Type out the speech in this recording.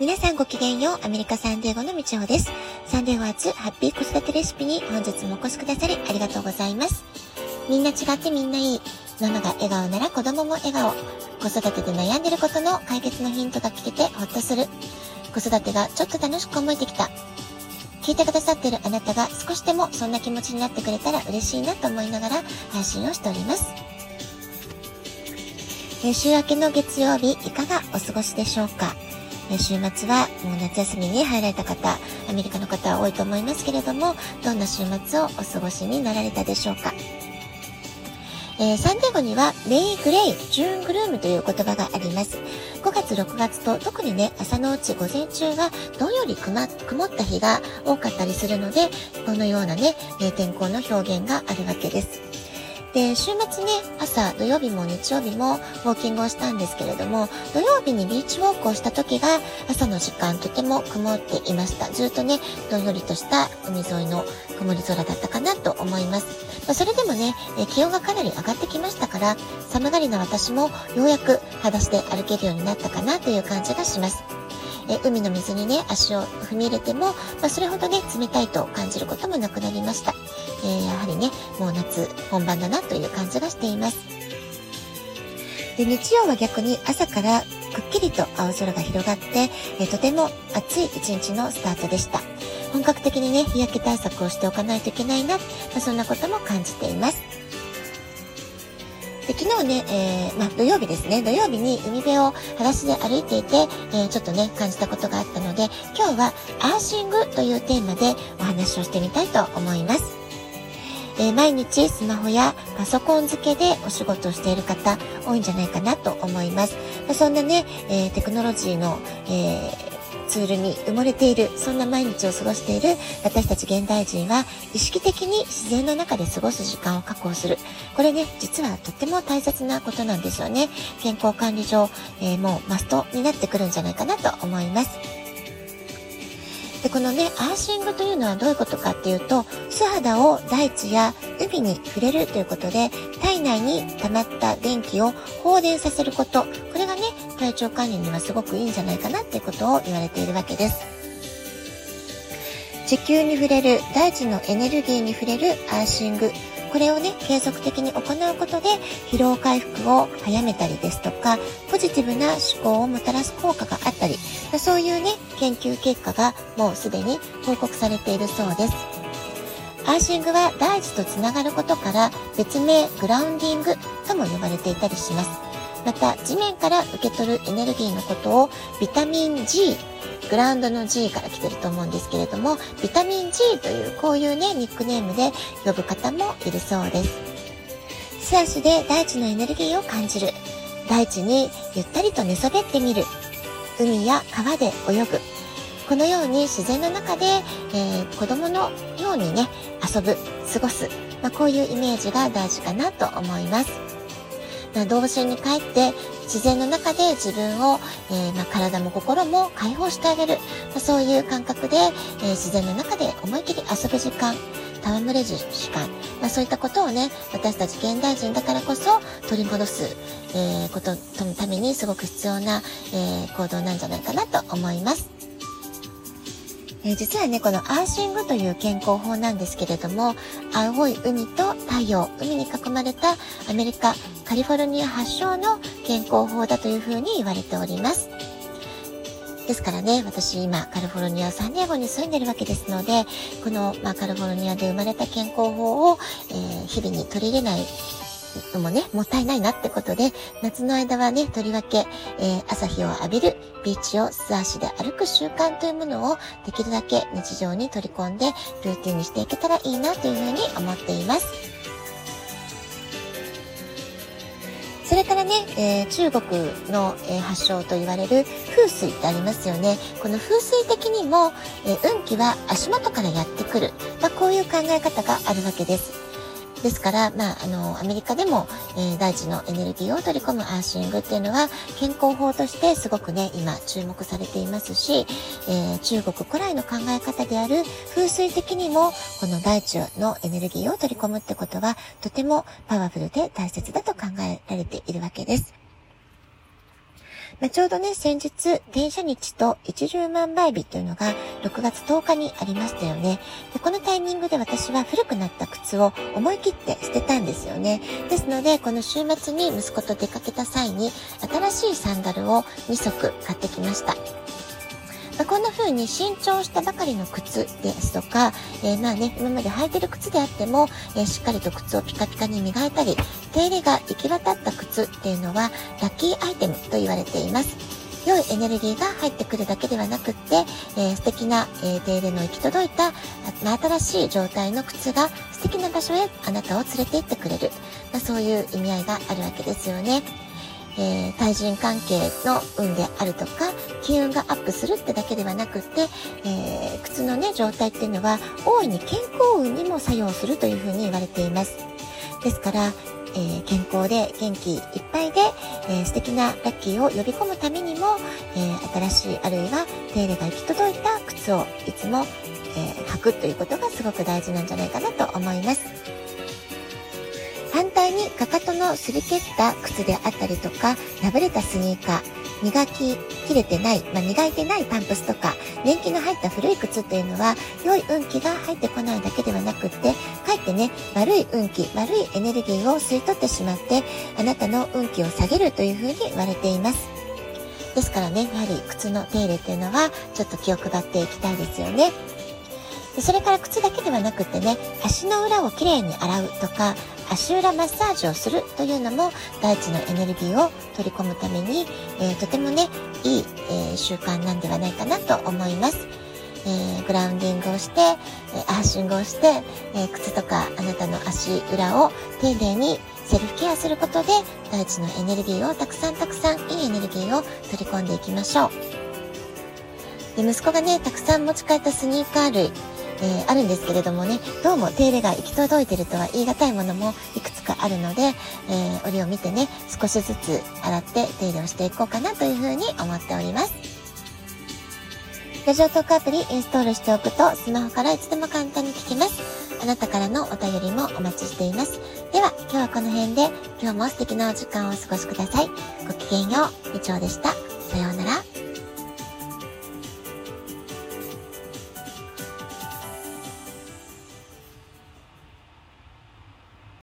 皆さんごきげんよう、アメリカサンデーゴのみちほです。サンデーゴ初ハッピー子育てレシピに本日もお越しくださりありがとうございます。みんな違ってみんないい。ママが笑顔なら子供も笑顔。子育てで悩んでることの解決のヒントが聞けてほっとする。子育てがちょっと楽しく思えてきた。聞いてくださってるあなたが少しでもそんな気持ちになってくれたら嬉しいなと思いながら配信をしております。週明けの月曜日、いかがお過ごしでしょうか？週末はもう夏休みに入られた方、アメリカの方は多いと思いますけれども、どんな週末をお過ごしになられたでしょうか。えー、サンデーゴにはメイグレイ、ジューングルームという言葉があります。5月、6月と特にね、朝のうち午前中はどんより曇った日が多かったりするので、このようなね、天候の表現があるわけです。で、週末ね、朝、土曜日も日曜日もウォーキングをしたんですけれども、土曜日にビーチウォークをした時が朝の時間とても曇っていました。ずっとね、どんよりとした海沿いの曇り空だったかなと思います。まそれでもね、気温がかなり上がってきましたから、寒がりな私もようやく裸足で歩けるようになったかなという感じがします。え海の水にね、足を踏み入れても、まあ、それほどね、冷たいと感じることもなくなりました。えー、やはりね、もう夏本番だなという感じがしています。で、日曜は逆に朝からくっきりと青空が広がって、えー、とても暑い一日のスタートでした。本格的にね、日焼け対策をしておかないといけないな、まあ、そんなことも感じています。で昨日ね、えー、まあ、土曜日ですね、土曜日に海辺を裸足で歩いていて、えー、ちょっとね、感じたことがあったので、今日はアーシングというテーマでお話をしてみたいと思います。えー、毎日スマホやパソコン付けでお仕事をしている方多いんじゃないかなと思います。そんなね、えテクノロジーの、えーツールに埋もれている、そんな毎日を過ごしている私たち現代人は、意識的に自然の中で過ごす時間を確保する。これね、実はとっても大切なことなんですよね。健康管理上、えー、もうマストになってくるんじゃないかなと思います。で、このね、アーシングというのはどういうことかっていうと、素肌を大地や海に触れるということで、体内に溜まった電気を放電させること、これがね、体調管理にはすごくいいんじゃないかなっていうことを言われているわけです。地球に触れる、大地のエネルギーに触れるアーシング。これをね、継続的に行うことで、疲労回復を早めたりですとか、ポジティブな思考をもたらす効果があったり、そういうね、研究結果がもうすでに報告されているそうです。アーシングは大地とつながることから別名グラウンディングとも呼ばれていたりします。また地面から受け取るエネルギーのことをビタミン G グラウンドの G から来てると思うんですけれども、ビタミン G というこういうね、ニックネームで呼ぶ方もいるそうです。素足で大地のエネルギーを感じる。大地にゆったりと寝そべってみる。海や川で泳ぐ。このように自然の中で、えー、子供のようにね、遊ぶ、過ごす。まあ、こういうイメージが大事かなと思います。まあ、童心に帰って自然の中で自分を、えー、まあ、体も心も解放してあげる、まあ、そういう感覚で、えー、自然の中で思い切り遊ぶ時間戯れる時間、まあ、そういったことをね私たち現代人だからこそ取り戻す、えー、ことのためにすごく必要な、え行動なんじゃないかなと思います。えー、実はね、このアーシングという健康法なんですけれども、青い海と太陽、海に囲まれたアメリカ、カリフォルニア発祥の健康法だというふうに言われております。ですからね、私今カリフォルニアサンディエゴに住んでるわけですので、この、まあ、カリフォルニアで生まれた健康法を、えー、日々に取り入れないもね、もったいないなってことで、夏の間はね、とりわけ、えー、朝日を浴びる、ビーチを素足で歩く習慣というものをできるだけ日常に取り込んで、ルーティンにしていけたらいいなというふうに思っています。それからね、えー、中国の、えー、発祥と言われる風水ってありますよね。この風水的にも、え、運気は足元からやってくる。まあ、こういう考え方があるわけです。ですから、まあ、あの、アメリカでも、えー、大地のエネルギーを取り込むアーシングっていうのは、健康法としてすごくね、今注目されていますし、えー、中国古来の考え方である風水的にも、この大地のエネルギーを取り込むってことは、とてもパワフルで大切だと考えられているわけです。まあ、ちょうどね、先日、電車日と一十万倍日というのが6月10日にありましたよね。で、このタイミングで私は古くなった靴を思い切って捨てたんですよね。ですので、この週末に息子と出かけた際に、新しいサンダルを2足買ってきました。ま、こんな風に新調したばかりの靴ですとか、えー、まあね、今まで履いてる靴であっても、えー、しっかりと靴をピカピカに磨いたり、手入れが行き渡った靴っていうのはラッキーアイテムと言われています。良いエネルギーが入ってくるだけではなくって、えー、素敵な、えー、手入れの行き届いた、まあ、新しい状態の靴が素敵な場所へあなたを連れて行ってくれる、まあ、そういう意味合いがあるわけですよね。えー、対人関係の運であるとか、金運がアップするってだけではなくって、えー、靴のね、状態っていうのは、大いに健康運にも作用するというふうに言われています。ですから、えー、健康で元気いっぱいで、えー、素敵なラッキーを呼び込むためにも、えー、新しいあるいは手入れが行き届いた靴をいつも、え履くということがすごく大事なんじゃないかなと思います。反対にかかとの擦り切った靴であったりとか、破れたスニーカー、磨き切れてない、まあ、磨いてないパンプスとか、年季の入った古い靴っていうのは、良い運気が入ってこないだけではなくって、かえってね、悪い運気、悪いエネルギーを吸い取ってしまって、あなたの運気を下げるというふうに言われています。ですからね、やはり靴の手入れっていうのは、ちょっと気を配っていきたいですよね。でそれから靴だけではなくてね、足の裏をきれいに洗うとか、足裏マッサージをするというのも大地のエネルギーを取り込むために、えー、とてもね、いい、えー、習慣なんではないかなと思います。えー、グラウンディングをして、えアーシングをして、え靴とかあなたの足裏を丁寧にセルフケアすることで大地のエネルギーをたくさんたくさんいいエネルギーを取り込んでいきましょう。で息子がね、たくさん持ち帰ったスニーカー類、えー、あるんですけれどもね、どうも手入れが行き届いてるとは言い難いものもいくつかあるので、えー、折を見てね、少しずつ洗って手入れをしていこうかなというふうに思っております。ラジオトークアプリインストールしておくとスマホからいつでも簡単に聞きます。あなたからのお便りもお待ちしています。では、今日はこの辺で今日も素敵なお時間をお過ごしください。ごきげんよう。みちょうでした。さようなら。